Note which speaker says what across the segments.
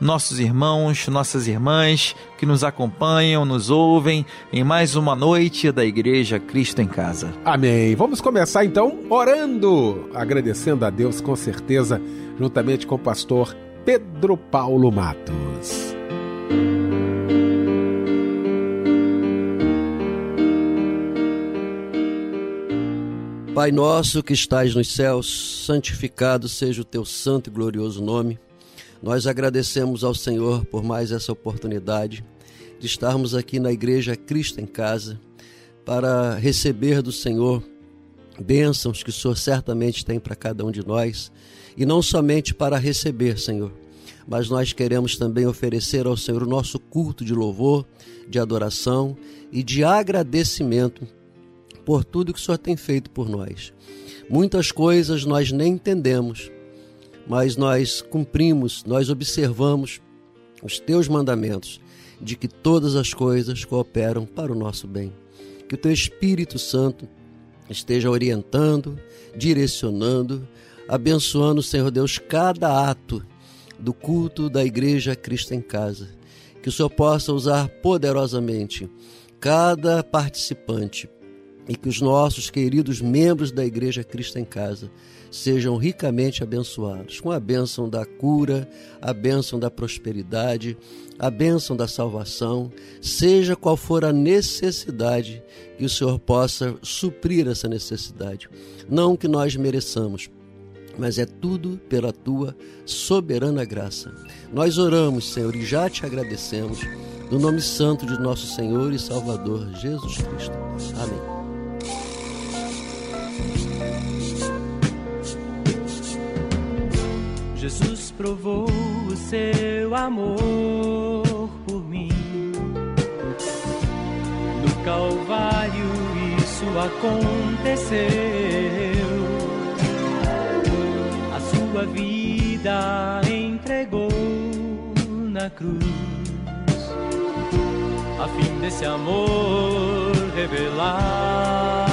Speaker 1: nossos irmãos, nossas irmãs que nos acompanham, nos ouvem em mais uma noite da Igreja Cristo em Casa.
Speaker 2: Amém. Vamos começar então orando, agradecendo a Deus com certeza, juntamente com o pastor Pedro Paulo Matos.
Speaker 3: Pai nosso que estais nos céus, santificado seja o teu santo e glorioso nome. Nós agradecemos ao Senhor por mais essa oportunidade de estarmos aqui na Igreja Cristo em Casa para receber do Senhor bênçãos que o Senhor certamente tem para cada um de nós e não somente para receber, Senhor, mas nós queremos também oferecer ao Senhor o nosso culto de louvor, de adoração e de agradecimento por tudo que o Senhor tem feito por nós. Muitas coisas nós nem entendemos, mas nós cumprimos, nós observamos os teus mandamentos de que todas as coisas cooperam para o nosso bem. Que o teu Espírito Santo esteja orientando, direcionando, abençoando, Senhor Deus, cada ato do culto da Igreja Cristo em Casa. Que o Senhor possa usar poderosamente cada participante e que os nossos queridos membros da Igreja Cristo em Casa sejam ricamente abençoados, com a bênção da cura, a bênção da prosperidade, a bênção da salvação, seja qual for a necessidade, que o Senhor possa suprir essa necessidade. Não que nós mereçamos, mas é tudo pela tua soberana graça. Nós oramos, Senhor, e já te agradecemos, no nome santo de nosso Senhor e Salvador Jesus Cristo. Amém.
Speaker 4: Jesus provou o seu amor por mim. No Calvário isso aconteceu. A sua vida entregou na cruz, a fim desse amor revelar.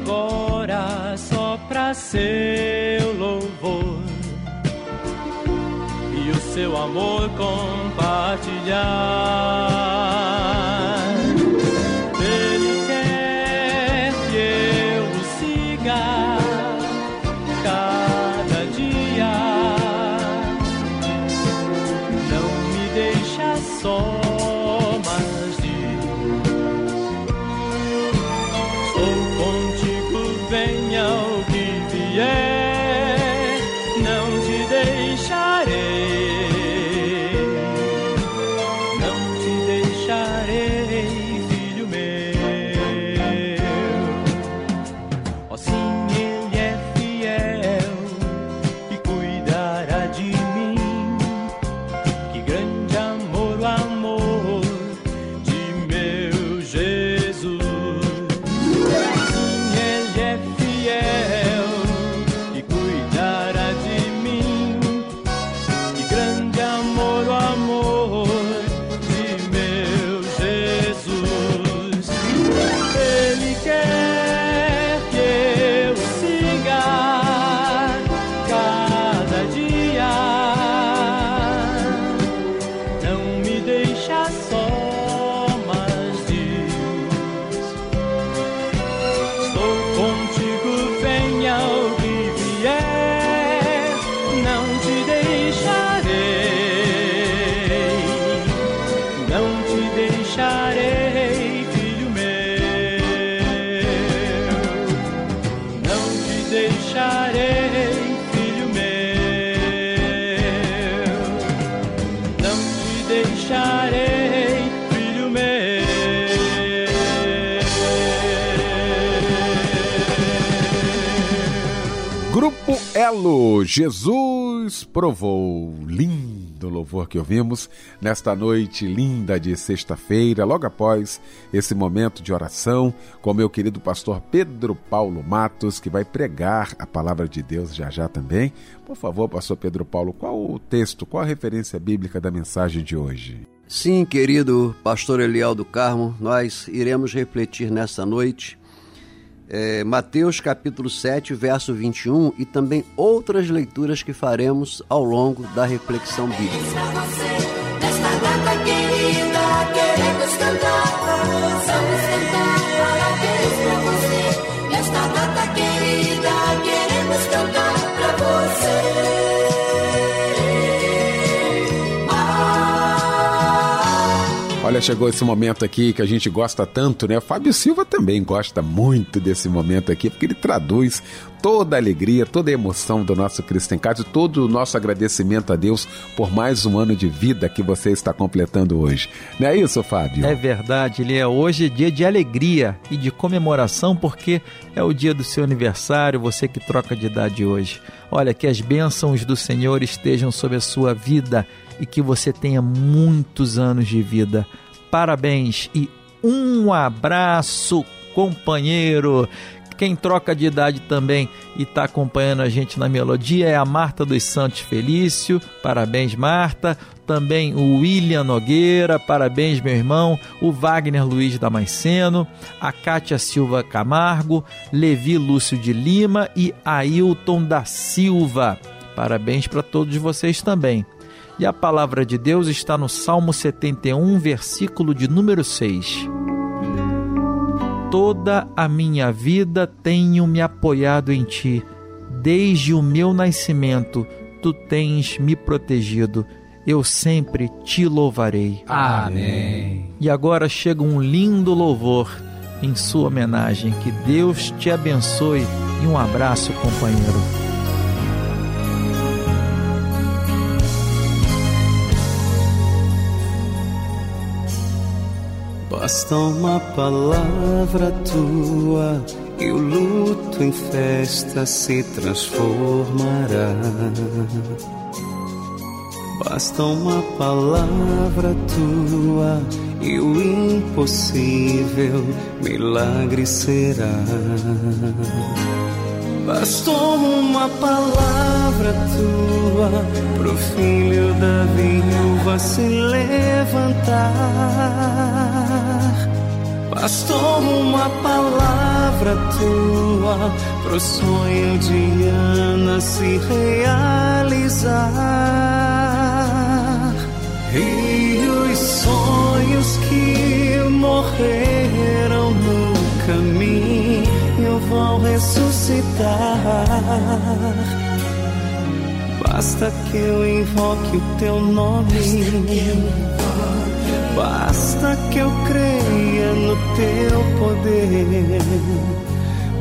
Speaker 4: Agora só pra seu louvor e o seu amor compartilhar.
Speaker 2: Grupo Elo, Jesus provou. Lindo louvor que ouvimos nesta noite linda de sexta-feira, logo após esse momento de oração com meu querido pastor Pedro Paulo Matos, que vai pregar a palavra de Deus já já também. Por favor, pastor Pedro Paulo, qual o texto, qual a referência bíblica da mensagem de hoje?
Speaker 3: Sim, querido pastor Eliel do Carmo, nós iremos refletir nessa noite é, Mateus capítulo 7, verso 21 e também outras leituras que faremos ao longo da reflexão bíblica.
Speaker 2: Chegou esse momento aqui que a gente gosta tanto, né? Fábio Silva também gosta muito desse momento aqui, porque ele traduz toda a alegria, toda a emoção do nosso Cristo em Casa todo o nosso agradecimento a Deus por mais um ano de vida que você está completando hoje. Não é isso, Fábio?
Speaker 1: É verdade, ele é hoje dia de alegria e de comemoração porque é o dia do seu aniversário, você que troca de idade hoje. Olha, que as bênçãos do Senhor estejam sobre a sua vida e que você tenha muitos anos de vida. Parabéns e um abraço, companheiro. Quem troca de idade também e está acompanhando a gente na melodia é a Marta dos Santos Felício. Parabéns, Marta. Também o William Nogueira. Parabéns, meu irmão. O Wagner Luiz Damasceno. A Kátia Silva Camargo. Levi Lúcio de Lima e Ailton da Silva. Parabéns para todos vocês também. E a palavra de Deus está no Salmo 71, versículo de número 6. Toda a minha vida tenho me apoiado em ti. Desde o meu nascimento, tu tens me protegido. Eu sempre te louvarei.
Speaker 5: Amém.
Speaker 1: E agora chega um lindo louvor em sua homenagem. Que Deus te abençoe e um abraço, companheiro.
Speaker 6: Basta uma palavra tua e o luto em festa se transformará. Basta uma palavra tua e o impossível milagre será. Bastou uma palavra tua pro filho da viúva se levantar. Bastou uma palavra tua pro sonho de Ana se realizar. E os sonhos que morreram no caminho vão ressuscitar. Basta que eu invoque o teu nome. Basta que eu creia no teu poder.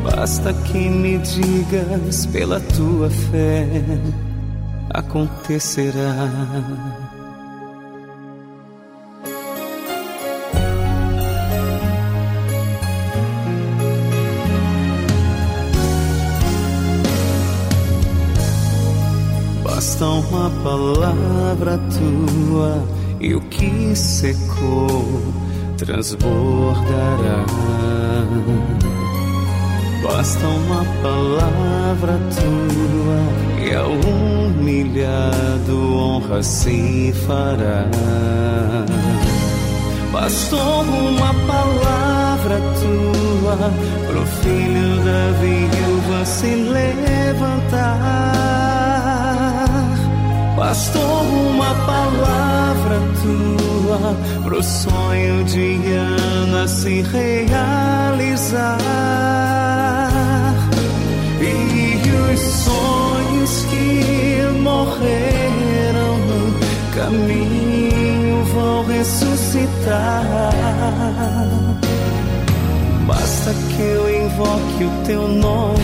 Speaker 6: Basta que me digas pela tua fé, acontecerá. Basta uma palavra tua e o que secou transbordará. Basta uma palavra tua e ao humilhado honra se fará. Bastou uma palavra tua pro filho da viúva se levantar. Bastou uma palavra tua pro sonho de Ana se realizar. E os sonhos que morreram no caminho vão ressuscitar. Basta que eu invoque o teu nome.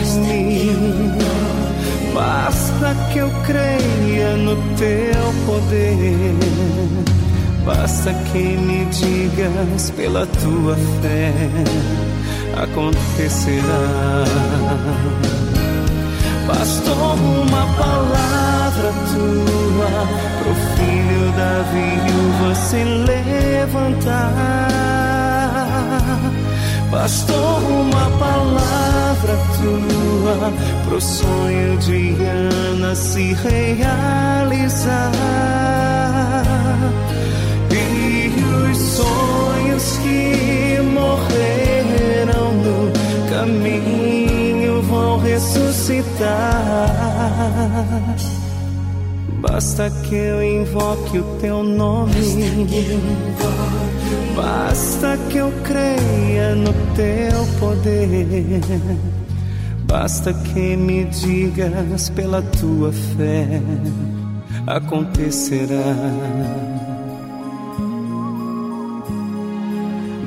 Speaker 6: Basta que eu creia no teu poder. Basta que me digas pela tua fé, acontecerá. Bastou uma palavra tua pro filho da viúva se levantar. Bastou uma palavra tua pro sonho de Ana se realizar. E os sonhos que morreram no caminho vão ressuscitar. Basta que eu invoque o teu nome. Basta que eu creia no teu poder. Basta que me digas pela tua fé, acontecerá.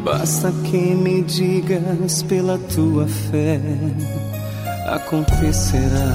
Speaker 6: Basta que me digas pela tua fé, acontecerá.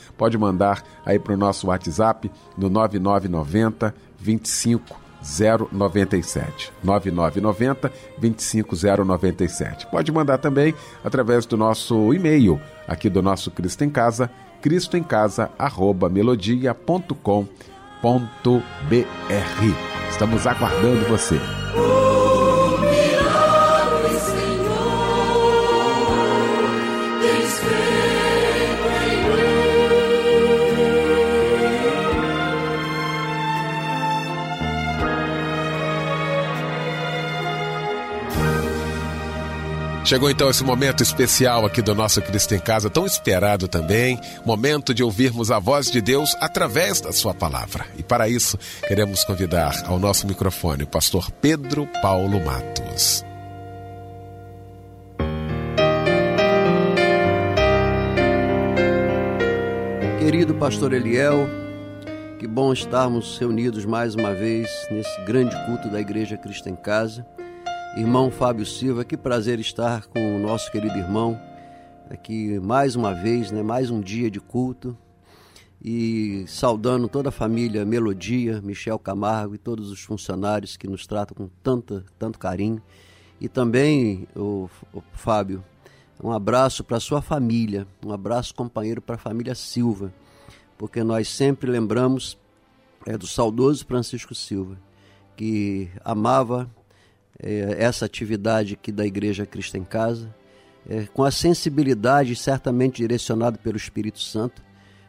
Speaker 2: pode mandar aí para o nosso WhatsApp no 9990 25 097 9990 25097. Pode mandar também através do nosso e-mail aqui do nosso Cristo em Casa, cristoemcasa@melodia.com.br. Estamos aguardando você. Chegou então esse momento especial aqui do nosso Cristo em Casa, tão esperado também, momento de ouvirmos a voz de Deus através da sua palavra. E para isso, queremos convidar ao nosso microfone o pastor Pedro Paulo Matos.
Speaker 3: Querido pastor Eliel, que bom estarmos reunidos mais uma vez nesse grande culto da Igreja Cristo em Casa. Irmão Fábio Silva, que prazer estar com o nosso querido irmão aqui mais uma vez, né? Mais um dia de culto e saudando toda a família Melodia, Michel Camargo e todos os funcionários que nos tratam com tanta, tanto carinho. E também, o, o Fábio, um abraço para sua família, um abraço companheiro para a família Silva, porque nós sempre lembramos é, do saudoso Francisco Silva, que amava é, essa atividade aqui da Igreja Cristo em Casa, é, com a sensibilidade certamente direcionada pelo Espírito Santo,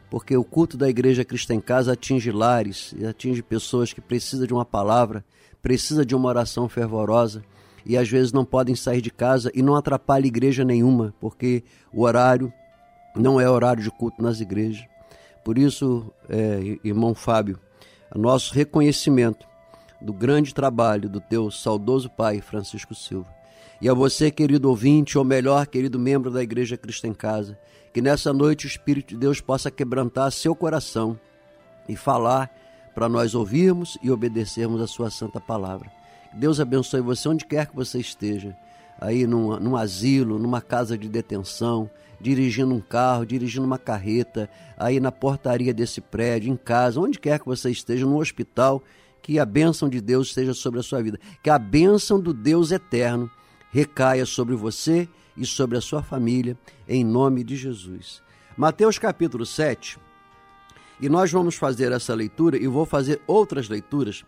Speaker 3: porque o culto da Igreja Cristo em Casa atinge lares, atinge pessoas que precisam de uma palavra, precisa de uma oração fervorosa e às vezes não podem sair de casa e não atrapalha igreja nenhuma, porque o horário não é horário de culto nas igrejas. Por isso, é, irmão Fábio, nosso reconhecimento do grande trabalho do teu saudoso pai Francisco Silva. E a você, querido ouvinte, ou melhor, querido membro da Igreja Cristo em Casa, que nessa noite o Espírito de Deus possa quebrantar seu coração e falar para nós ouvirmos e obedecermos a sua santa palavra. Deus abençoe você onde quer que você esteja, aí num, num asilo, numa casa de detenção, dirigindo um carro, dirigindo uma carreta, aí na portaria desse prédio, em casa, onde quer que você esteja, no hospital, que a bênção de Deus esteja sobre a sua vida, que a bênção do Deus eterno recaia sobre você e sobre a sua família, em nome de Jesus. Mateus capítulo 7, e nós vamos fazer essa leitura e vou fazer outras leituras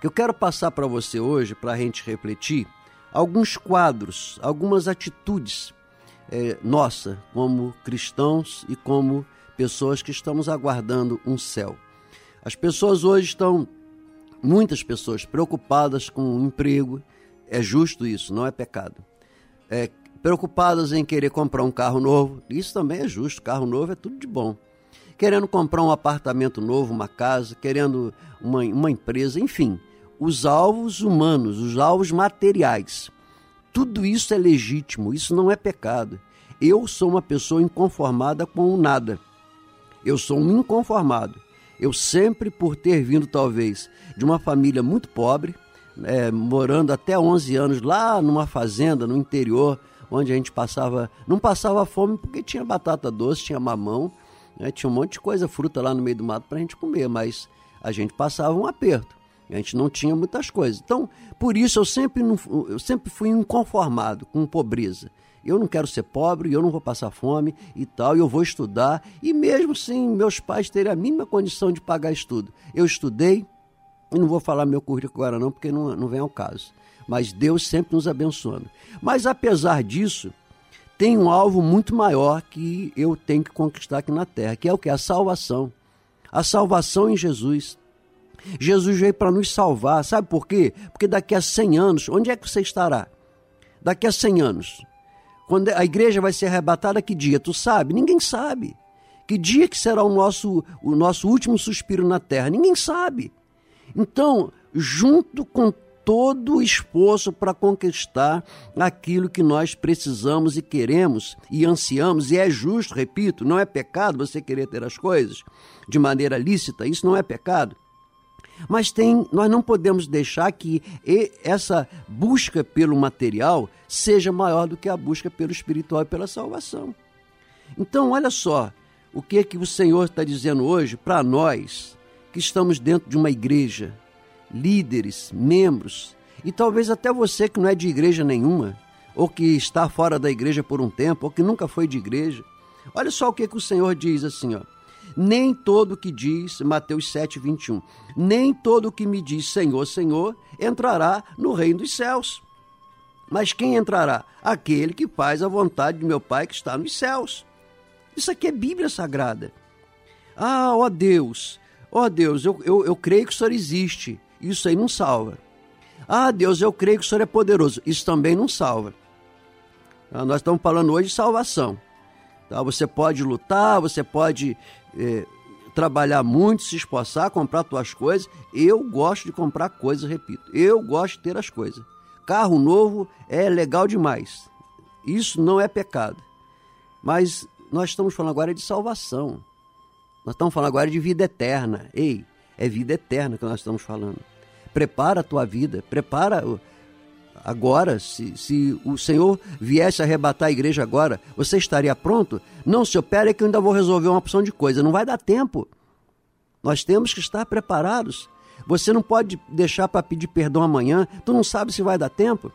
Speaker 3: que eu quero passar para você hoje, para a gente refletir, alguns quadros, algumas atitudes é, nossa como cristãos e como pessoas que estamos aguardando um céu. As pessoas hoje estão muitas pessoas preocupadas com o emprego, é justo isso, não é pecado. É, preocupadas em querer comprar um carro novo, isso também é justo, carro novo é tudo de bom. Querendo comprar um apartamento novo, uma casa, querendo uma, uma empresa, enfim, os alvos humanos, os alvos materiais. Tudo isso é legítimo, isso não é pecado. Eu sou uma pessoa inconformada com o nada. Eu sou um inconformado. Eu sempre, por ter vindo talvez de uma família muito pobre, é, morando até 11 anos lá numa fazenda no interior, onde a gente passava, não passava fome porque tinha batata doce, tinha mamão, né, tinha um monte de coisa, fruta lá no meio do mato para a gente comer, mas a gente passava um aperto. A gente não tinha muitas coisas. Então, por isso eu sempre, não, eu sempre fui inconformado com pobreza eu não quero ser pobre, eu não vou passar fome e tal, eu vou estudar. E mesmo sem meus pais terem a mínima condição de pagar estudo, eu estudei, e não vou falar meu currículo agora não, porque não, não vem ao caso. Mas Deus sempre nos abençoando. Mas apesar disso, tem um alvo muito maior que eu tenho que conquistar aqui na terra, que é o que? A salvação. A salvação em Jesus. Jesus veio para nos salvar, sabe por quê? Porque daqui a 100 anos, onde é que você estará? Daqui a 100 anos, quando a igreja vai ser arrebatada, que dia? Tu sabe? Ninguém sabe. Que dia que será o nosso, o nosso último suspiro na terra? Ninguém sabe. Então, junto com todo o esforço para conquistar aquilo que nós precisamos e queremos e ansiamos, e é justo, repito, não é pecado você querer ter as coisas de maneira lícita, isso não é pecado. Mas tem, nós não podemos deixar que essa busca pelo material seja maior do que a busca pelo espiritual e pela salvação. Então, olha só o que é que o Senhor está dizendo hoje para nós que estamos dentro de uma igreja, líderes, membros, e talvez até você que não é de igreja nenhuma, ou que está fora da igreja por um tempo, ou que nunca foi de igreja. Olha só o que, é que o Senhor diz assim, ó. Nem todo que diz, Mateus 7, 21, nem todo que me diz Senhor, Senhor, entrará no reino dos céus. Mas quem entrará? Aquele que faz a vontade de meu Pai que está nos céus. Isso aqui é Bíblia Sagrada. Ah, ó Deus, ó Deus, eu, eu, eu creio que o Senhor existe. Isso aí não salva. Ah, Deus, eu creio que o Senhor é poderoso. Isso também não salva. Tá? Nós estamos falando hoje de salvação. Tá? Você pode lutar, você pode é, trabalhar muito, se esforçar, comprar suas coisas. Eu gosto de comprar coisas, repito. Eu gosto de ter as coisas. Carro novo é legal demais. Isso não é pecado. Mas nós estamos falando agora de salvação. Nós estamos falando agora de vida eterna. Ei, é vida eterna que nós estamos falando. Prepara a tua vida, prepara agora. Se, se o Senhor viesse arrebatar a igreja agora, você estaria pronto? Não, senhor, pera que eu ainda vou resolver uma opção de coisa. Não vai dar tempo. Nós temos que estar preparados. Você não pode deixar para pedir perdão amanhã, tu não sabe se vai dar tempo.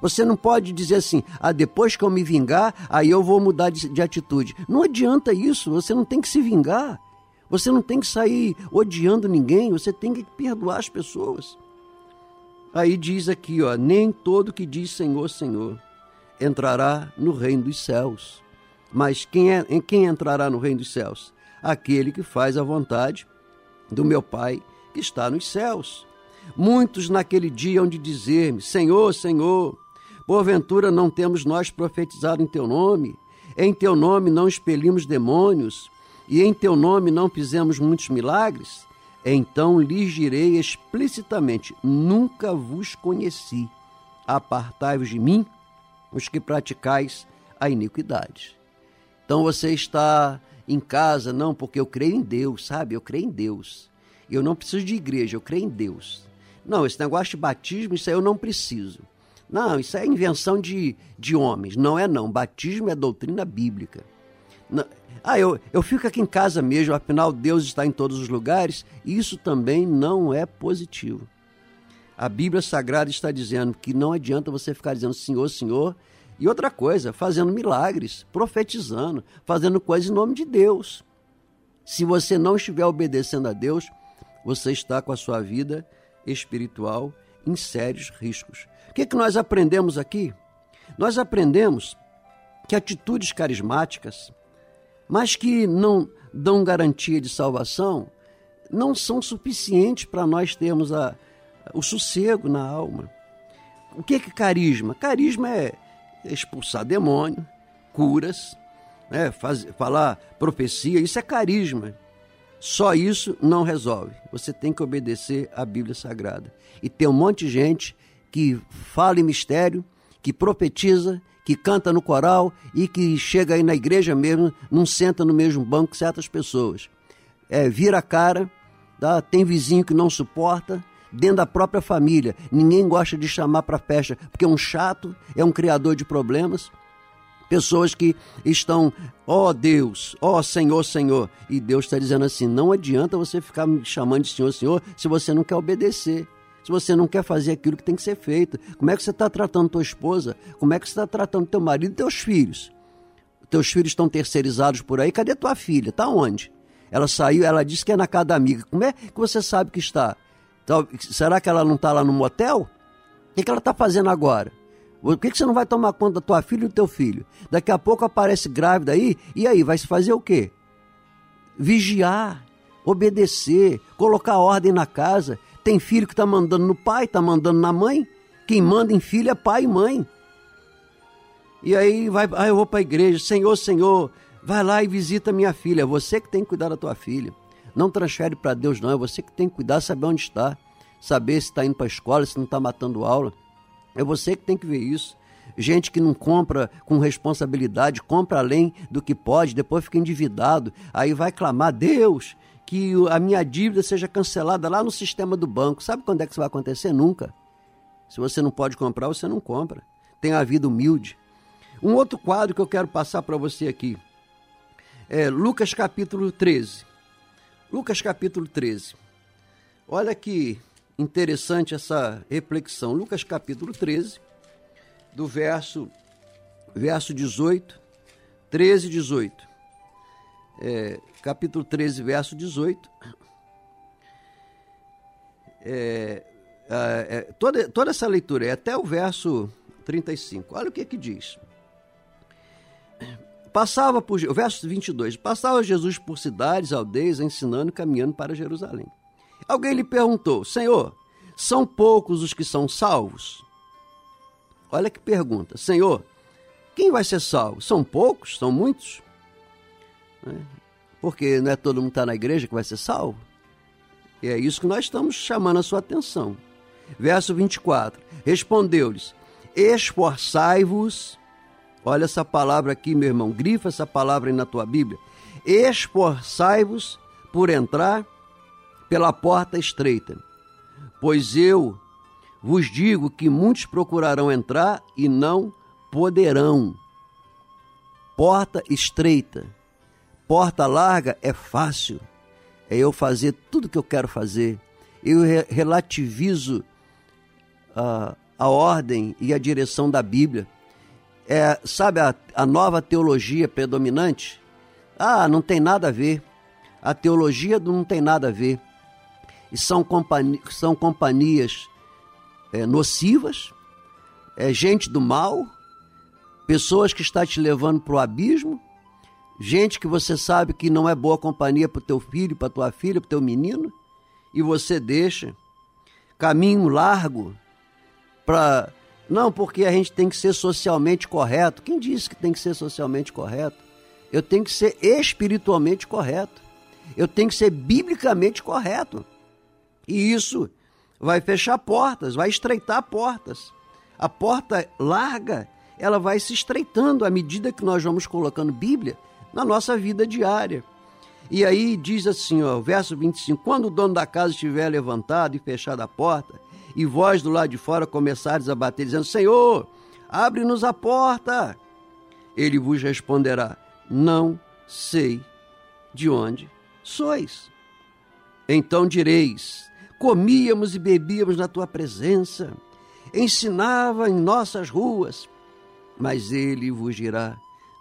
Speaker 3: Você não pode dizer assim, ah, depois que eu me vingar, aí eu vou mudar de, de atitude. Não adianta isso, você não tem que se vingar. Você não tem que sair odiando ninguém, você tem que perdoar as pessoas. Aí diz aqui, ó, nem todo que diz Senhor, Senhor entrará no reino dos céus. Mas quem é quem entrará no reino dos céus? Aquele que faz a vontade do meu Pai que está nos céus. Muitos naquele dia hão de dizer-me: Senhor, Senhor, Porventura não temos nós profetizado em teu nome? Em teu nome não expelimos demônios? E em teu nome não fizemos muitos milagres? Então lhes direi explicitamente: Nunca vos conheci. Apartai-vos de mim, os que praticais a iniquidade. Então você está em casa, não, porque eu creio em Deus, sabe? Eu creio em Deus. Eu não preciso de igreja, eu creio em Deus. Não, esse negócio de batismo, isso aí eu não preciso. Não, isso é invenção de, de homens. Não é não. Batismo é doutrina bíblica. Não, ah, eu, eu fico aqui em casa mesmo, afinal Deus está em todos os lugares. Isso também não é positivo. A Bíblia Sagrada está dizendo que não adianta você ficar dizendo Senhor, Senhor. E outra coisa, fazendo milagres, profetizando, fazendo coisas em nome de Deus. Se você não estiver obedecendo a Deus, você está com a sua vida espiritual em sérios riscos que, que nós aprendemos aqui? Nós aprendemos que atitudes carismáticas, mas que não dão garantia de salvação, não são suficientes para nós termos a, o sossego na alma. O que é carisma? Carisma é expulsar demônio, curas, né, faz, falar profecia, isso é carisma. Só isso não resolve. Você tem que obedecer à Bíblia Sagrada. E tem um monte de gente que fala em mistério, que profetiza, que canta no coral e que chega aí na igreja mesmo, não senta no mesmo banco que certas pessoas. É, vira a cara, tá? tem vizinho que não suporta, dentro da própria família. Ninguém gosta de chamar para festa, porque é um chato, é um criador de problemas. Pessoas que estão, ó oh Deus, ó oh Senhor, Senhor. E Deus está dizendo assim: não adianta você ficar me chamando de Senhor, Senhor, se você não quer obedecer se você não quer fazer aquilo que tem que ser feito? Como é que você está tratando tua esposa? Como é que você está tratando teu marido e teus filhos? Teus filhos estão terceirizados por aí, cadê tua filha? Está onde? Ela saiu, ela disse que é na casa da amiga. Como é que você sabe que está? Será que ela não está lá no motel? O que, ela está fazendo agora? Por que, que você não vai tomar conta da tua filha e do teu filho? Daqui a pouco aparece grávida aí, e aí, vai se fazer o quê? Vigiar, obedecer, colocar ordem na casa. Tem filho que está mandando no pai, está mandando na mãe. Quem manda em filho é pai e mãe. E aí vai, ah, eu vou para a igreja, Senhor, Senhor, vai lá e visita minha filha. É você que tem que cuidar da tua filha. Não transfere para Deus, não. É você que tem que cuidar, saber onde está. Saber se está indo para a escola, se não está matando aula. É você que tem que ver isso. Gente que não compra com responsabilidade, compra além do que pode, depois fica endividado, aí vai clamar: Deus, que a minha dívida seja cancelada lá no sistema do banco. Sabe quando é que isso vai acontecer? Nunca. Se você não pode comprar, você não compra. Tenha a vida humilde. Um outro quadro que eu quero passar para você aqui é Lucas capítulo 13. Lucas capítulo 13. Olha que interessante essa reflexão. Lucas capítulo 13, do verso, verso 18, 13 e 18 é, capítulo 13, verso 18. É, é, toda, toda essa leitura é até o verso 35. Olha o que que diz. Passava por, o verso 22, passava Jesus por cidades, aldeias, ensinando e caminhando para Jerusalém. Alguém lhe perguntou, Senhor, são poucos os que são salvos? Olha que pergunta, Senhor, quem vai ser salvo? São poucos? São muitos? Né? Porque não é todo mundo que está na igreja que vai ser salvo. E é isso que nós estamos chamando a sua atenção. Verso 24: Respondeu-lhes: Esforçai-vos. Olha essa palavra aqui, meu irmão. Grifa essa palavra aí na tua Bíblia. Esforçai-vos por entrar pela porta estreita. Pois eu vos digo que muitos procurarão entrar e não poderão. Porta estreita. Porta larga é fácil. É eu fazer tudo que eu quero fazer. Eu re relativizo a, a ordem e a direção da Bíblia. É, sabe a, a nova teologia predominante? Ah, não tem nada a ver. A teologia não tem nada a ver. E são, são companhias é, nocivas, é gente do mal, pessoas que estão te levando para o abismo, gente que você sabe que não é boa companhia para o teu filho, para tua filha, para o teu menino, e você deixa caminho largo para não porque a gente tem que ser socialmente correto. Quem disse que tem que ser socialmente correto? Eu tenho que ser espiritualmente correto. Eu tenho que ser biblicamente correto. E isso vai fechar portas, vai estreitar portas. A porta larga, ela vai se estreitando à medida que nós vamos colocando Bíblia na nossa vida diária. E aí diz assim, ó, verso 25: Quando o dono da casa estiver levantado e fechada a porta, e vós do lado de fora começares a bater, dizendo: Senhor, abre-nos a porta. Ele vos responderá: Não sei de onde sois. Então direis: comíamos e bebíamos na tua presença, ensinava em nossas ruas. Mas ele vos dirá: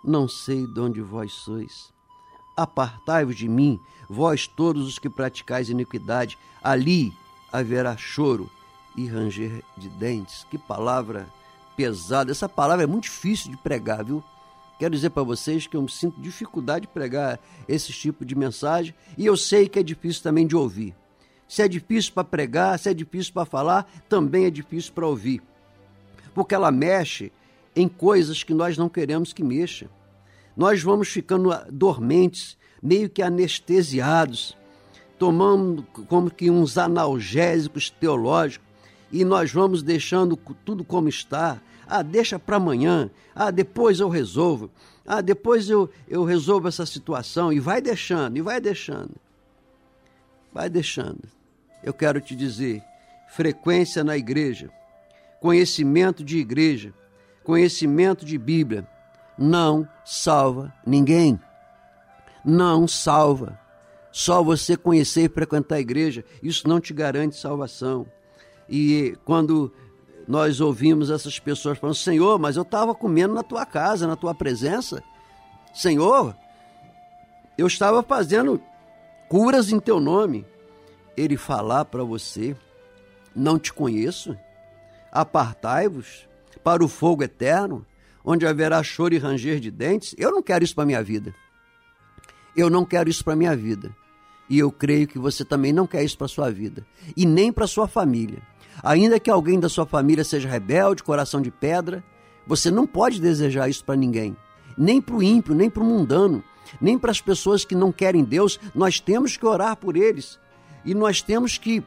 Speaker 3: Não sei de onde vós sois. Apartai-vos de mim, vós todos os que praticais iniquidade, ali haverá choro e ranger de dentes. Que palavra pesada. Essa palavra é muito difícil de pregar, viu? Quero dizer para vocês que eu sinto dificuldade de pregar esse tipo de mensagem e eu sei que é difícil também de ouvir. Se é difícil para pregar, se é difícil para falar, também é difícil para ouvir. Porque ela mexe em coisas que nós não queremos que mexa. Nós vamos ficando dormentes, meio que anestesiados, tomando como que uns analgésicos teológicos e nós vamos deixando tudo como está. Ah, deixa para amanhã. Ah, depois eu resolvo. Ah, depois eu, eu resolvo essa situação. E vai deixando, e vai deixando. Vai deixando eu quero te dizer: frequência na igreja, conhecimento de igreja, conhecimento de Bíblia, não salva ninguém. Não salva. Só você conhecer e frequentar a igreja, isso não te garante salvação. E quando nós ouvimos essas pessoas falando: Senhor, mas eu estava comendo na tua casa, na tua presença. Senhor, eu estava fazendo curas em teu nome ele falar para você: Não te conheço? Apartai-vos para o fogo eterno, onde haverá choro e ranger de dentes. Eu não quero isso para minha vida. Eu não quero isso para minha vida. E eu creio que você também não quer isso para sua vida e nem para sua família. Ainda que alguém da sua família seja rebelde, coração de pedra, você não pode desejar isso para ninguém, nem para o ímpio, nem para o mundano, nem para as pessoas que não querem Deus. Nós temos que orar por eles, e nós temos que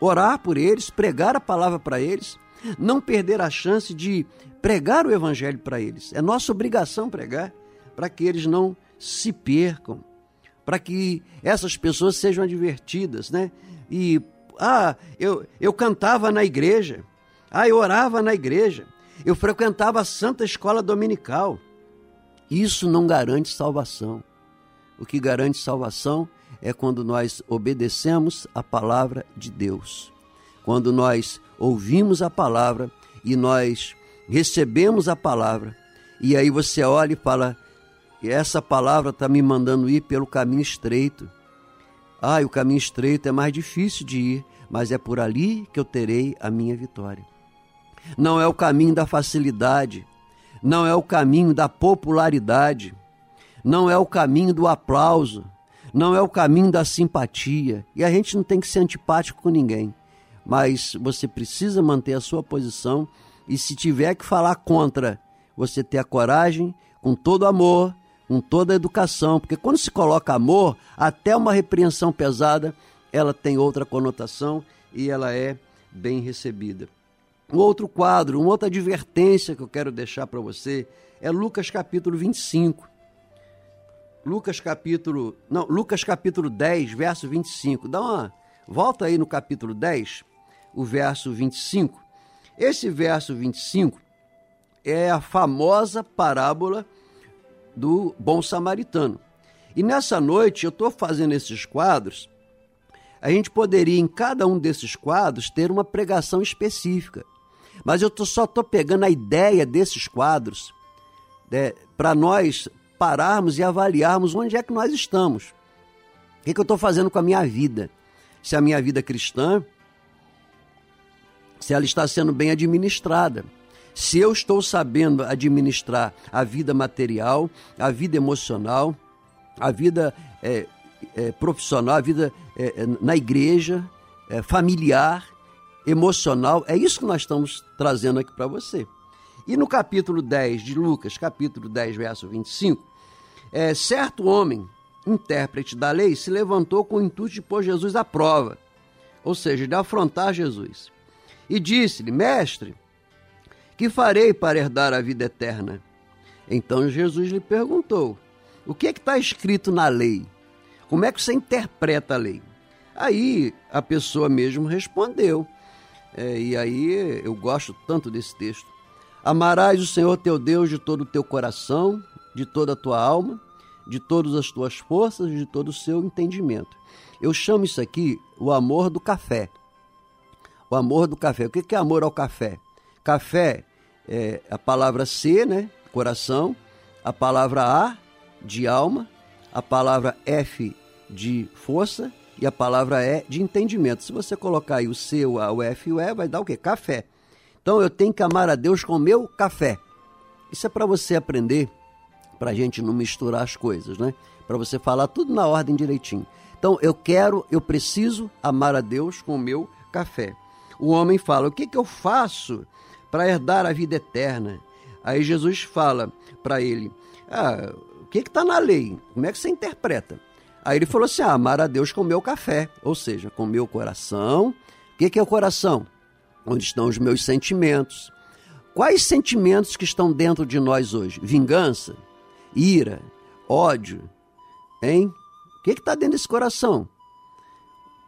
Speaker 3: orar por eles, pregar a palavra para eles, não perder a chance de pregar o evangelho para eles. É nossa obrigação pregar para que eles não se percam, para que essas pessoas sejam advertidas, né? E ah, eu, eu cantava na igreja, ah, eu orava na igreja, eu frequentava a Santa Escola Dominical. Isso não garante salvação. O que garante salvação é quando nós obedecemos a palavra de Deus. Quando nós ouvimos a palavra e nós recebemos a palavra, e aí você olha e fala: essa palavra está me mandando ir pelo caminho estreito. Ah, o caminho estreito é mais difícil de ir, mas é por ali que eu terei a minha vitória. Não é o caminho da facilidade, não é o caminho da popularidade, não é o caminho do aplauso, não é o caminho da simpatia. E a gente não tem que ser antipático com ninguém. Mas você precisa manter a sua posição e se tiver que falar contra você ter a coragem, com todo amor, com toda a educação, porque quando se coloca amor, até uma repreensão pesada, ela tem outra conotação e ela é bem recebida. Um outro quadro, uma outra advertência que eu quero deixar para você é Lucas capítulo 25. Lucas capítulo, não, Lucas capítulo 10, verso 25. Dá uma volta aí no capítulo 10, o verso 25. Esse verso 25 é a famosa parábola do bom samaritano. E nessa noite eu estou fazendo esses quadros. A gente poderia, em cada um desses quadros, ter uma pregação específica. Mas eu tô, só estou pegando a ideia desses quadros né, para nós pararmos e avaliarmos onde é que nós estamos. O que, que eu estou fazendo com a minha vida? Se a minha vida cristã, se ela está sendo bem administrada. Se eu estou sabendo administrar a vida material, a vida emocional, a vida é, é, profissional, a vida é, na igreja, familiar, emocional, é isso que nós estamos trazendo aqui para você. E no capítulo 10 de Lucas, capítulo 10, verso 25, é, certo homem, intérprete da lei, se levantou com o intuito de pôr Jesus à prova, ou seja, de afrontar Jesus. E disse-lhe: Mestre, que farei para herdar a vida eterna? Então Jesus lhe perguntou: O que é que está escrito na lei? Como é que você interpreta a lei? Aí a pessoa mesmo respondeu. É, e aí eu gosto tanto desse texto. Amarás o Senhor teu Deus de todo o teu coração, de toda a tua alma, de todas as tuas forças, de todo o seu entendimento. Eu chamo isso aqui o amor do café. O amor do café. O que é amor ao café? Café é a palavra C, né? Coração. A palavra A, de alma. A palavra F, de força. E a palavra E, de entendimento. Se você colocar aí o C, o A, o F e o E, vai dar o quê? Café. Então eu tenho que amar a Deus com o meu café. Isso é para você aprender, para a gente não misturar as coisas, né? Para você falar tudo na ordem direitinho. Então eu quero, eu preciso amar a Deus com o meu café. O homem fala: O que, que eu faço para herdar a vida eterna. Aí Jesus fala para ele: ah, o que está na lei? Como é que você interpreta? Aí ele falou assim: ah, amar a Deus com o meu café, ou seja, com o meu coração. O que, que é o coração? Onde estão os meus sentimentos. Quais sentimentos que estão dentro de nós hoje? Vingança, ira, ódio, hein? O que está dentro desse coração?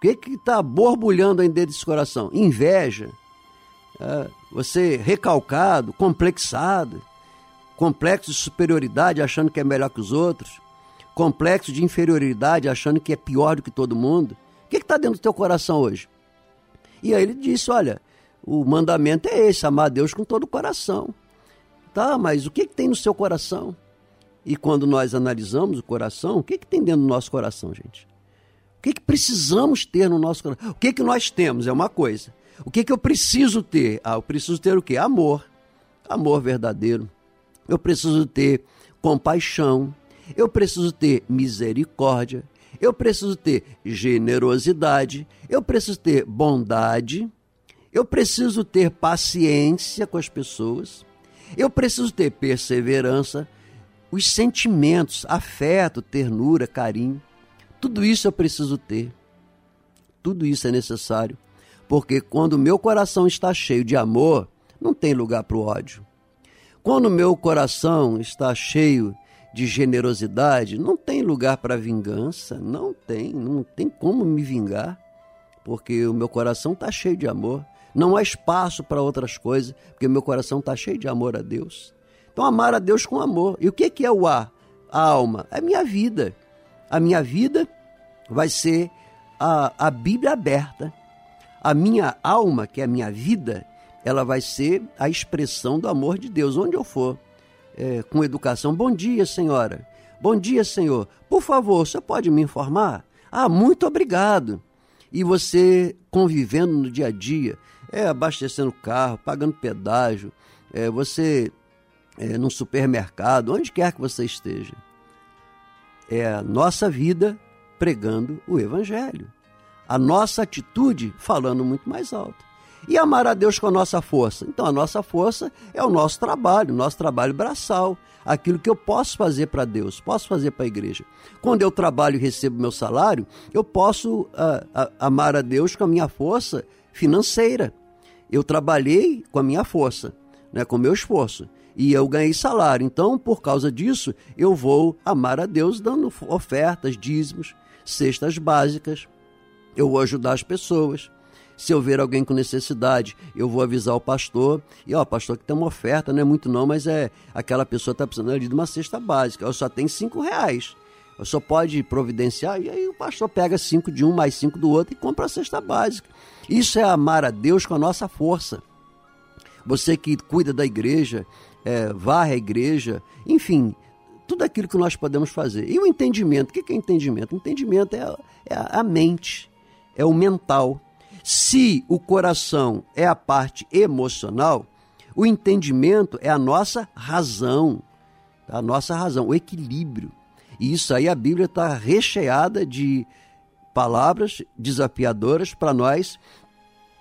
Speaker 3: O que está borbulhando dentro desse coração? Inveja, é, você recalcado, complexado, complexo de superioridade achando que é melhor que os outros, complexo de inferioridade achando que é pior do que todo mundo. O que está dentro do teu coração hoje? E aí ele disse: Olha, o mandamento é esse, amar a Deus com todo o coração. Tá, mas o que, que tem no seu coração? E quando nós analisamos o coração, o que, que tem dentro do nosso coração, gente? O que, que precisamos ter no nosso coração? O que, que nós temos é uma coisa. O que, que eu preciso ter? Ah, eu preciso ter o quê? Amor. Amor verdadeiro. Eu preciso ter compaixão. Eu preciso ter misericórdia. Eu preciso ter generosidade. Eu preciso ter bondade. Eu preciso ter paciência com as pessoas. Eu preciso ter perseverança. Os sentimentos, afeto, ternura, carinho. Tudo isso eu preciso ter. Tudo isso é necessário porque quando o meu coração está cheio de amor, não tem lugar para o ódio. Quando o meu coração está cheio de generosidade, não tem lugar para vingança, não tem, não tem como me vingar, porque o meu coração está cheio de amor. Não há espaço para outras coisas, porque o meu coração está cheio de amor a Deus. Então, amar a Deus com amor. E o que é o ar? A alma? É minha vida. A minha vida vai ser a, a Bíblia aberta a minha alma, que é a minha vida, ela vai ser a expressão do amor de Deus, onde eu for. É, com educação. Bom dia, senhora. Bom dia, senhor. Por favor, você pode me informar? Ah, muito obrigado. E você convivendo no dia a dia, é, abastecendo o carro, pagando pedágio, é, você é, num supermercado, onde quer que você esteja. É a nossa vida pregando o Evangelho a nossa atitude falando muito mais alto. E amar a Deus com a nossa força? Então, a nossa força é o nosso trabalho, o nosso trabalho braçal, aquilo que eu posso fazer para Deus, posso fazer para a igreja. Quando eu trabalho e recebo meu salário, eu posso uh, uh, amar a Deus com a minha força financeira. Eu trabalhei com a minha força, né, com o meu esforço e eu ganhei salário. Então, por causa disso, eu vou amar a Deus dando ofertas, dízimos, cestas básicas. Eu vou ajudar as pessoas. Se eu ver alguém com necessidade, eu vou avisar o pastor. E, ó, pastor, que tem uma oferta, não é muito não, mas é aquela pessoa está precisando ali de uma cesta básica. Eu só tenho cinco reais. Eu só pode providenciar. E aí o pastor pega cinco de um, mais cinco do outro e compra a cesta básica. Isso é amar a Deus com a nossa força. Você que cuida da igreja, é, varre a igreja, enfim, tudo aquilo que nós podemos fazer. E o entendimento, o que é entendimento? Entendimento é, é a mente, é o mental. Se o coração é a parte emocional, o entendimento é a nossa razão, tá? a nossa razão, o equilíbrio. E isso aí a Bíblia está recheada de palavras desafiadoras para nós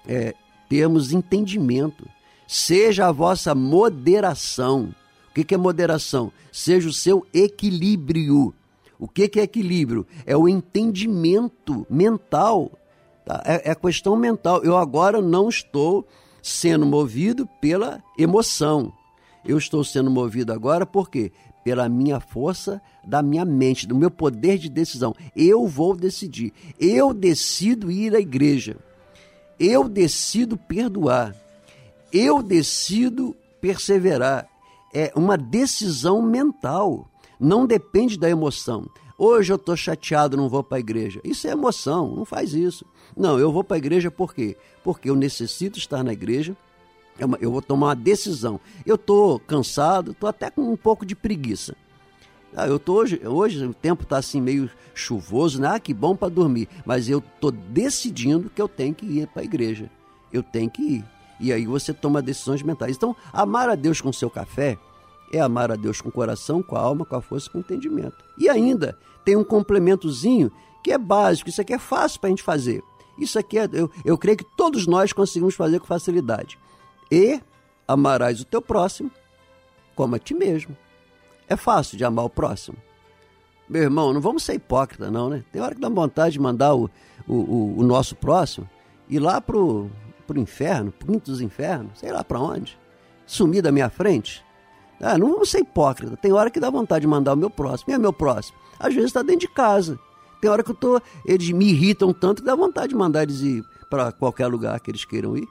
Speaker 3: é, termos entendimento. Seja a vossa moderação. O que é moderação? Seja o seu equilíbrio. O que é equilíbrio? É o entendimento mental. Tá? É, é questão mental. Eu agora não estou sendo movido pela emoção. Eu estou sendo movido agora por quê? Pela minha força da minha mente, do meu poder de decisão. Eu vou decidir. Eu decido ir à igreja. Eu decido perdoar eu decido perseverar. É uma decisão mental, não depende da emoção. Hoje eu estou chateado, não vou para a igreja. Isso é emoção, não faz isso. Não, eu vou para a igreja por quê? Porque eu necessito estar na igreja, é eu vou tomar uma decisão. Eu estou cansado, estou até com um pouco de preguiça. Ah, eu tô hoje, hoje o tempo está assim meio chuvoso, né? Ah, que bom para dormir. Mas eu estou decidindo que eu tenho que ir para a igreja. Eu tenho que ir. E aí você toma decisões mentais. Então, amar a Deus com seu café é amar a Deus com o coração, com a alma, com a força, com o entendimento. E ainda tem um complementozinho que é básico, isso aqui é fácil para a gente fazer. Isso aqui é, eu, eu creio que todos nós conseguimos fazer com facilidade. E amarás o teu próximo como a ti mesmo. É fácil de amar o próximo. Meu irmão, não vamos ser hipócrita, não, né? Tem hora que dá vontade de mandar o, o, o, o nosso próximo ir lá pro, para o inferno, quinto dos infernos, sei lá para onde, sumir da minha frente. Ah, não vamos ser hipócrita. Tem hora que dá vontade de mandar o meu próximo. É meu próximo? Às vezes está dentro de casa. Tem hora que eu tô, eles me irritam tanto que dá vontade de mandar eles ir para qualquer lugar que eles queiram ir.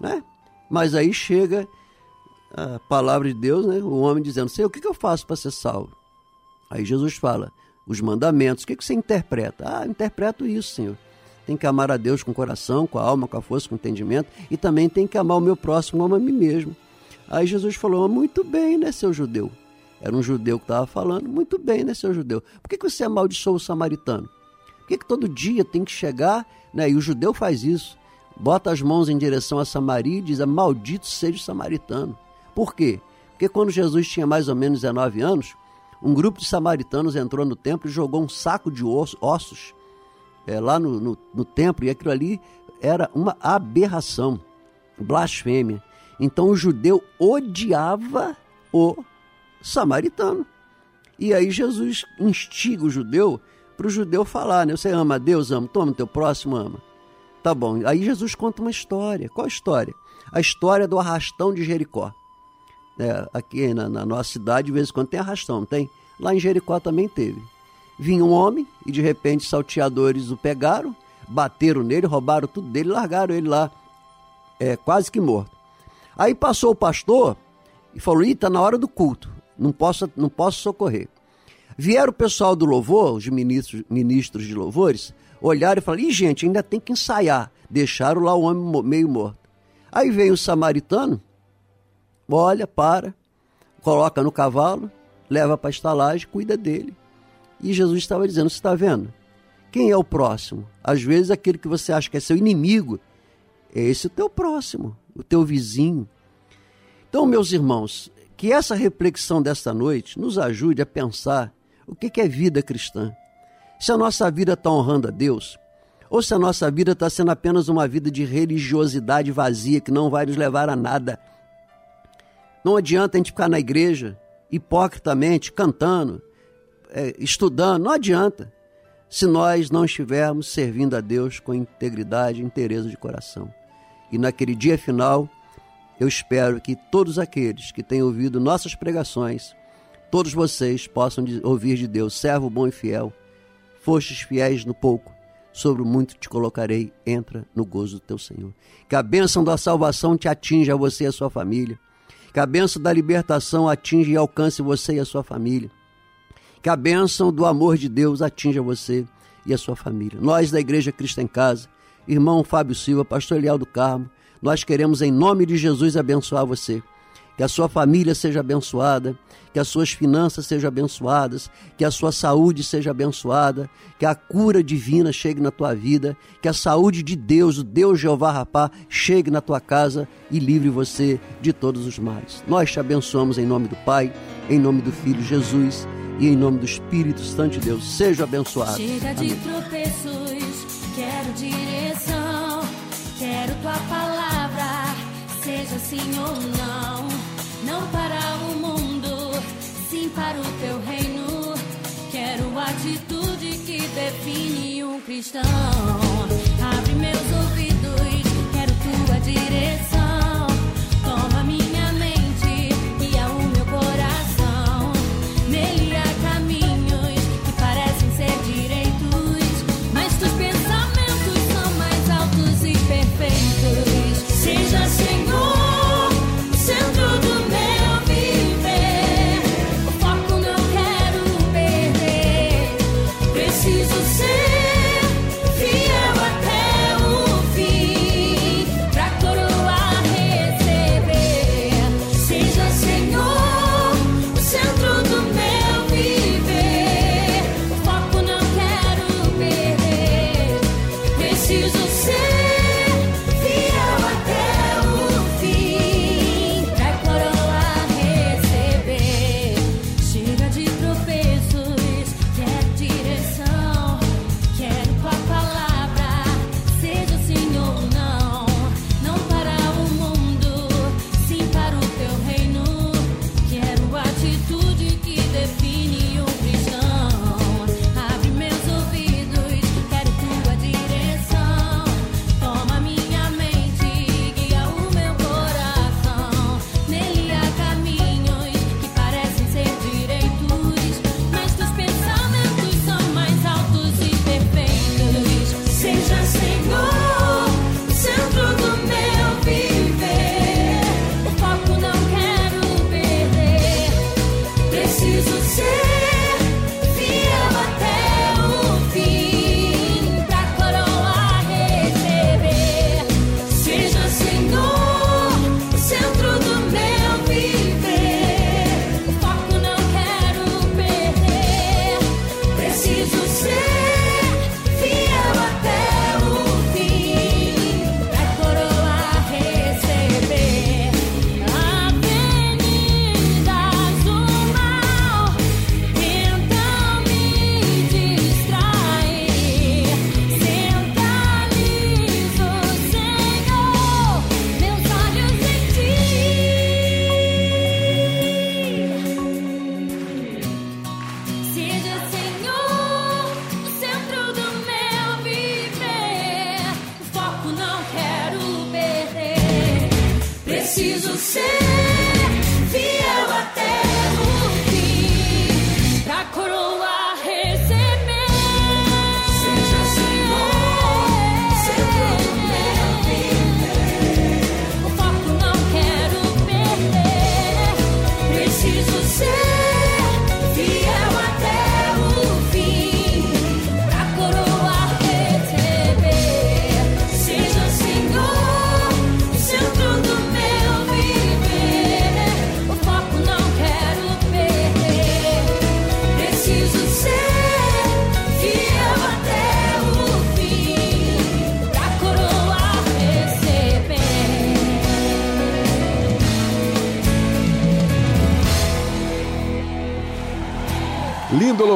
Speaker 3: Né? Mas aí chega a palavra de Deus, né? o homem dizendo: Senhor, o que, que eu faço para ser salvo? Aí Jesus fala: os mandamentos. O que, que você interpreta? Ah, interpreto isso, Senhor tem que amar a Deus com o coração, com a alma, com a força, com o entendimento, e também tem que amar o meu próximo como a mim mesmo. Aí Jesus falou: muito bem, né, seu judeu? Era um judeu que estava falando, muito bem, né, seu judeu? Por que, que você amaldiçoa o samaritano? Por que, que todo dia tem que chegar, né? E o judeu faz isso, bota as mãos em direção a Samaria e diz: Maldito seja o samaritano. Por quê? Porque quando Jesus tinha mais ou menos 19 anos, um grupo de samaritanos entrou no templo e jogou um saco de ossos é, lá no, no, no templo, e aquilo ali era uma aberração, blasfêmia. Então o judeu odiava o samaritano. E aí Jesus instiga o judeu para o judeu falar, né? Você ama Deus, ama, toma teu próximo, ama. Tá bom. Aí Jesus conta uma história. Qual a história? A história do arrastão de Jericó. É, aqui na, na, nossa cidade, de vez em quando tem arrastão, tem? Lá em Jericó também teve. Vinha um homem e de repente salteadores o pegaram, bateram nele, roubaram tudo dele, largaram ele lá, é, quase que morto. Aí passou o pastor e falou: Ih, está na hora do culto, não posso, não posso socorrer. Vieram o pessoal do louvor, os ministros, ministros de louvores, olharam e falaram: Ih, gente, ainda tem que ensaiar. Deixaram lá o homem meio morto. Aí vem o samaritano, olha, para, coloca no cavalo, leva para a estalagem, cuida dele. E Jesus estava dizendo: Você está vendo? Quem é o próximo? Às vezes aquele que você acha que é seu inimigo, é esse o teu próximo, o teu vizinho. Então, meus irmãos, que essa reflexão desta noite nos ajude a pensar o que é vida cristã. Se a nossa vida está honrando a Deus, ou se a nossa vida está sendo apenas uma vida de religiosidade vazia que não vai nos levar a nada. Não adianta a gente ficar na igreja hipocritamente cantando, estudando, não adianta se nós não estivermos servindo a Deus com integridade e interesse de coração. E naquele dia final, eu espero que todos aqueles que têm ouvido nossas pregações, todos vocês possam ouvir de Deus, servo bom e fiel, fostes fiéis no pouco, sobre o muito te colocarei, entra no gozo do teu Senhor. Que a bênção da salvação te atinja a você e a sua família. Que a bênção da libertação atinja e alcance você e a sua família. Que a bênção do amor de Deus atinja você e a sua família. Nós da Igreja Cristo em Casa, irmão Fábio Silva, pastor Eliel do Carmo, nós queremos em nome de Jesus abençoar você que a sua família seja abençoada, que as suas finanças sejam abençoadas, que a sua saúde seja abençoada, que a cura divina chegue na tua vida, que a saúde de Deus, o Deus Jeová Rapá, chegue na tua casa e livre você de todos os males. Nós te abençoamos em nome do Pai, em nome do Filho Jesus e em nome do Espírito Santo de Deus. Seja abençoado.
Speaker 7: Chega de tropeços, quero direção, quero tua palavra, seja sim ou não. Não para o mundo, sim para o teu reino. Quero atitude que define um cristão. Abre meus ouvidos, quero tua direção.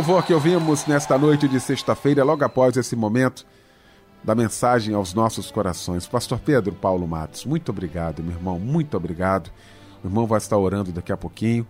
Speaker 2: Louvor que ouvimos nesta noite de sexta-feira, logo após esse momento da mensagem aos nossos corações. Pastor Pedro Paulo Matos, muito obrigado, meu irmão, muito obrigado. O irmão vai estar orando daqui a pouquinho.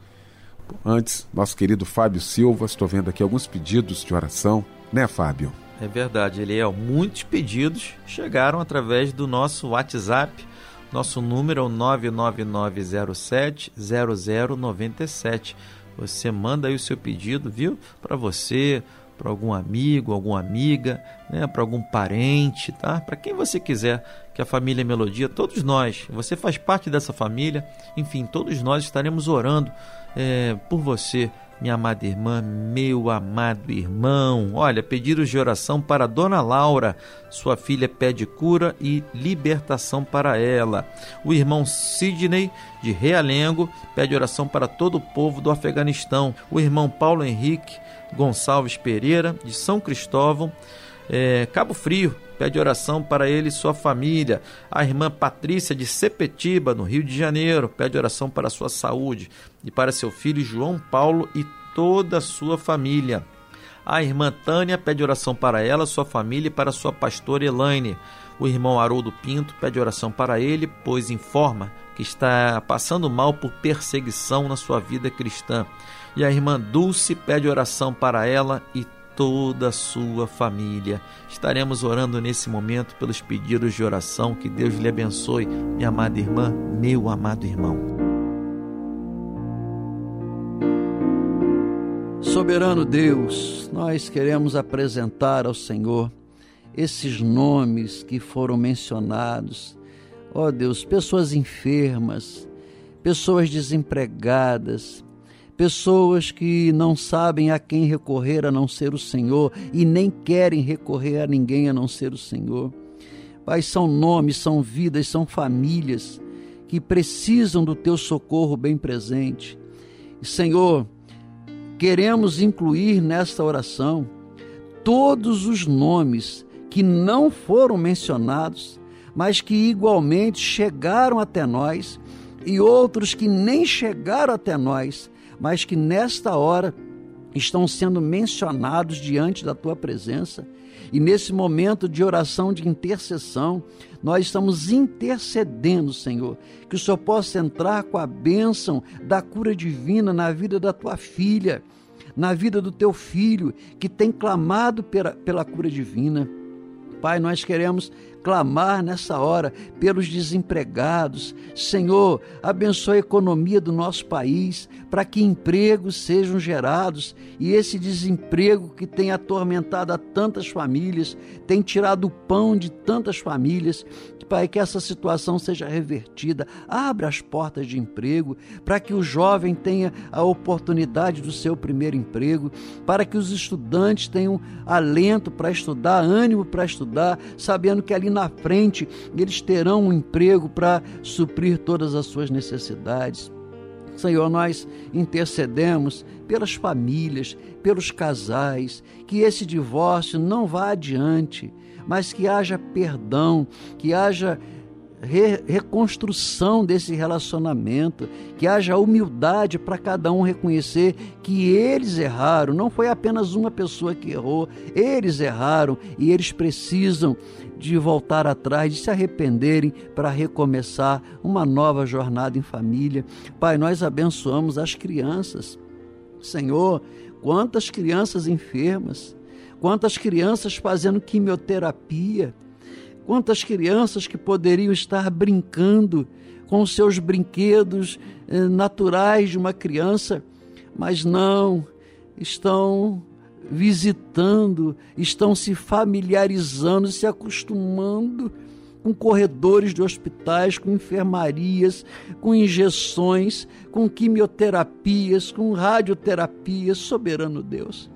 Speaker 2: Antes, nosso querido Fábio Silva, estou vendo aqui alguns pedidos de oração, né, Fábio?
Speaker 1: É verdade, Eliel. Muitos pedidos chegaram através do nosso WhatsApp. Nosso número é o 999070097. Você manda aí o seu pedido, viu? Para você, para algum amigo, alguma amiga, né? para algum parente, tá? Para quem você quiser que a família Melodia, todos nós, você faz parte dessa família, enfim, todos nós estaremos orando é, por você minha amada irmã, meu amado irmão. Olha, pedidos de oração para Dona Laura. Sua filha pede cura e libertação para ela. O irmão Sidney, de Realengo, pede oração para todo o povo do Afeganistão. O irmão Paulo Henrique Gonçalves Pereira, de São Cristóvão, é, Cabo Frio, pede oração para ele e sua família. A irmã Patrícia de Sepetiba, no Rio de Janeiro, pede oração para sua saúde e para seu filho João Paulo e toda a sua família. A irmã Tânia pede oração para ela, sua família e para sua pastora Elaine. O irmão Haroldo Pinto pede oração para ele, pois informa que está passando mal por perseguição na sua vida cristã. E a irmã Dulce pede oração para ela e toda a sua família. Estaremos orando nesse momento pelos pedidos de oração. Que Deus lhe abençoe, minha amada irmã, meu amado irmão.
Speaker 3: Soberano Deus, nós queremos apresentar ao Senhor esses nomes que foram mencionados. Ó oh Deus, pessoas enfermas, pessoas desempregadas, pessoas que não sabem a quem recorrer a não ser o Senhor e nem querem recorrer a ninguém a não ser o Senhor. Pai, são nomes, são vidas, são famílias que precisam do teu socorro bem presente. Senhor, queremos incluir nesta oração todos os nomes que não foram mencionados, mas que igualmente chegaram até nós, e outros que nem chegaram até nós, mas que nesta hora estão sendo mencionados diante da tua presença. E nesse momento de oração, de intercessão, nós estamos intercedendo, Senhor, que o Senhor possa entrar com a bênção da cura divina na vida da tua filha, na vida do teu filho, que tem clamado pela, pela cura divina. Pai, nós queremos clamar nessa hora pelos desempregados. Senhor, abençoe a economia do nosso país para que empregos sejam gerados e esse desemprego que tem atormentado a tantas famílias, tem tirado o pão de tantas famílias, Pai, que essa situação seja revertida. Abra as portas de emprego para que o jovem tenha a oportunidade do seu primeiro emprego, para que os estudantes tenham alento para estudar, ânimo para estudar, sabendo que ali na frente eles terão um emprego para suprir todas as suas necessidades. Senhor, nós intercedemos pelas famílias, pelos casais, que esse divórcio não vá adiante, mas que haja perdão, que haja re reconstrução desse relacionamento, que haja humildade para cada um reconhecer que eles erraram, não foi apenas uma pessoa que errou, eles erraram e eles precisam de voltar atrás, de se arrependerem para recomeçar uma nova jornada em família. Pai, nós abençoamos as crianças. Senhor, quantas crianças enfermas, quantas crianças fazendo quimioterapia, quantas crianças que poderiam estar brincando com seus brinquedos eh, naturais de uma criança, mas não, estão visitando, estão se familiarizando, se acostumando com corredores de hospitais, com enfermarias, com injeções, com quimioterapias, com radioterapias. Soberano Deus,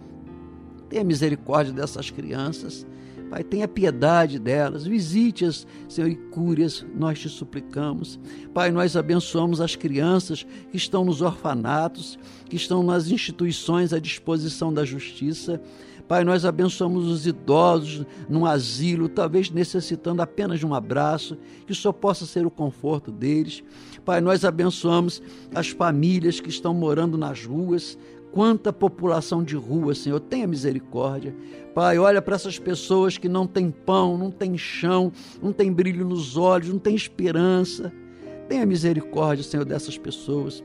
Speaker 3: tenha misericórdia dessas crianças. Pai, tenha piedade delas, visite-as, Senhor, e cure-as, nós te suplicamos. Pai, nós abençoamos as crianças que estão nos orfanatos, que estão nas instituições à disposição da justiça. Pai, nós abençoamos os idosos num asilo, talvez necessitando apenas de um abraço, que só possa ser o conforto deles. Pai, nós abençoamos as famílias que estão morando nas ruas, quanta população de rua, Senhor, tenha misericórdia. Pai, olha para essas pessoas que não têm pão, não têm chão, não têm brilho nos olhos, não têm esperança. Tenha misericórdia, Senhor, dessas pessoas.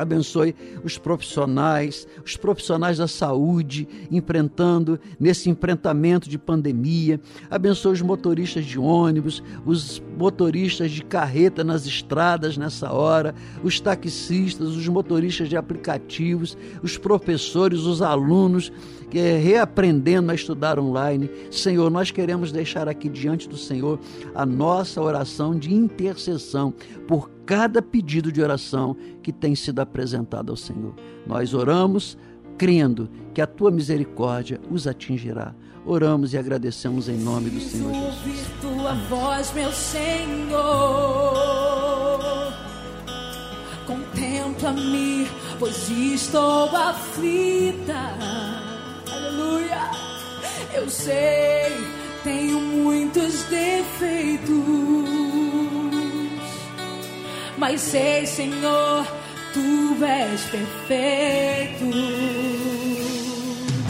Speaker 3: Abençoe os profissionais, os profissionais da saúde, enfrentando nesse enfrentamento de pandemia. Abençoe os motoristas de ônibus, os motoristas de carreta nas estradas nessa hora, os taxistas, os motoristas de aplicativos, os professores, os alunos é reaprendendo a estudar online. Senhor, nós queremos deixar aqui diante do Senhor a nossa oração de intercessão por cada pedido de oração que tem sido apresentado ao Senhor. Nós oramos crendo que a tua misericórdia os atingirá. Oramos e agradecemos em nome do Senhor Jesus.
Speaker 5: ouvir tua voz, meu Senhor. Contempla-me, pois estou aflita. Aleluia. Eu sei, tenho muitos defeitos, mas sei, Senhor, tu és perfeito.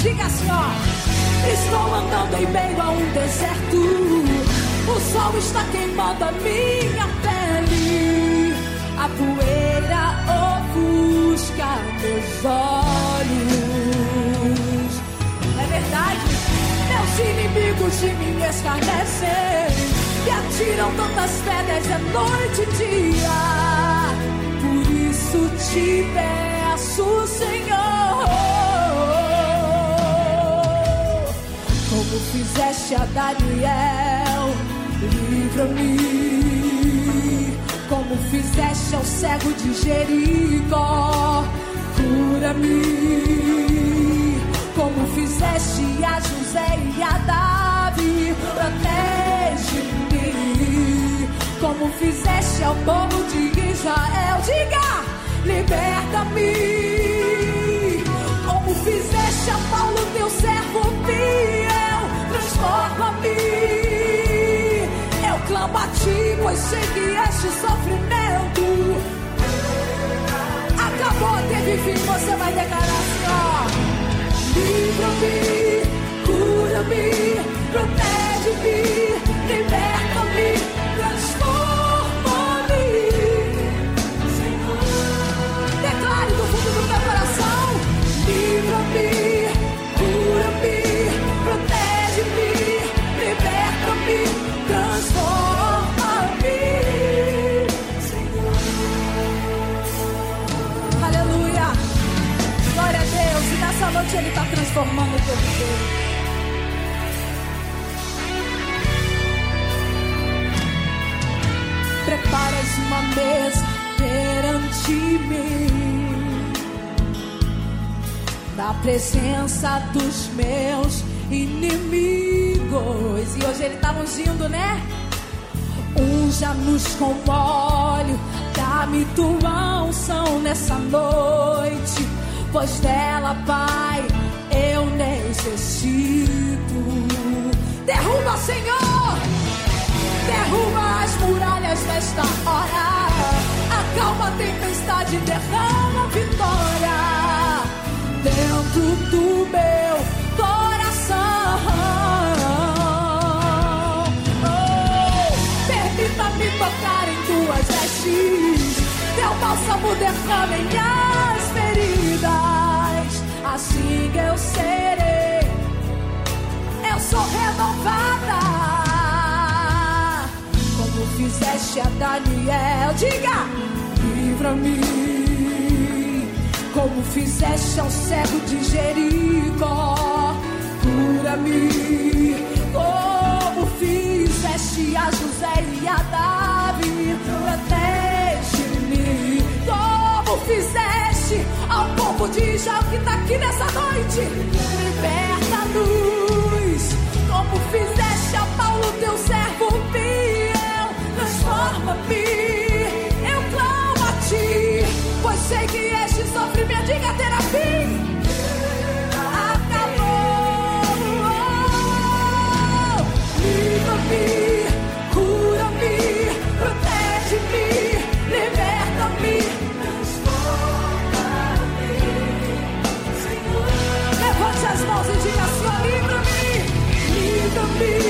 Speaker 5: Diga ó. Estou andando em meio a um deserto. O sol está queimando a minha pele. A poeira ofusca meus olhos. É verdade? Meus inimigos de mim escarnecem. E atiram tantas pedras de noite e dia. Isso te peço, Senhor. Como fizeste a Daniel, livra-me. Como fizeste ao cego de Jericó, cura-me. Como fizeste a José e a Davi, protege-me. Como fizeste ao povo de Israel, diga, liberta-me. Como fizeste a Paulo, teu servo fiel, transforma-me. Eu clamo a ti, pois sei que este sofrimento acabou, teve fim. Você vai declarar assim: ó. Livra-me, cura-me, protege-me, liberta-me, Ele está transformando o teu viver. Preparas uma mesa perante mim na presença dos meus inimigos. E hoje ele tá ungindo, né? Unja-nos com óleo, dá-me tua unção nessa noite, pois dela, Pai, eu necessito. Derruba, Senhor! Derruba as muralhas nesta hora. Acalma a tempestade, derrama a vitória dentro do meu coração. Oh, Permita-me tocar em tuas vestes. Teu bálsamo derrama em. Assim eu serei. Eu sou renovada como fizeste a Daniel. Diga, livra-me, como fizeste ao cego de Jericó. Cura-me, como fizeste a José e a Davi. Protege-me, como fizeste ao povo de Israel que está aqui nessa noite. Liberta-nos, como fizeste a Paulo, teu servo fiel. Transforma-me, eu clamo a ti, pois sei que este sofrimento diga terá be